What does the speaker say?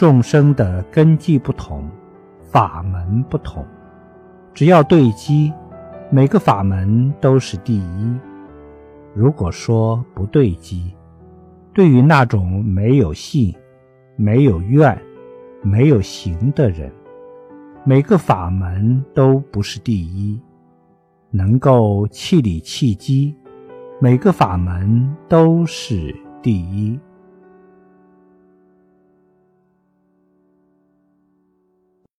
众生的根基不同，法门不同，只要对机，每个法门都是第一，如果说不对机，对于那种没有信，没有愿，没有行的人，每个法门都不是第一，能够气理气机，每个法门都是第一。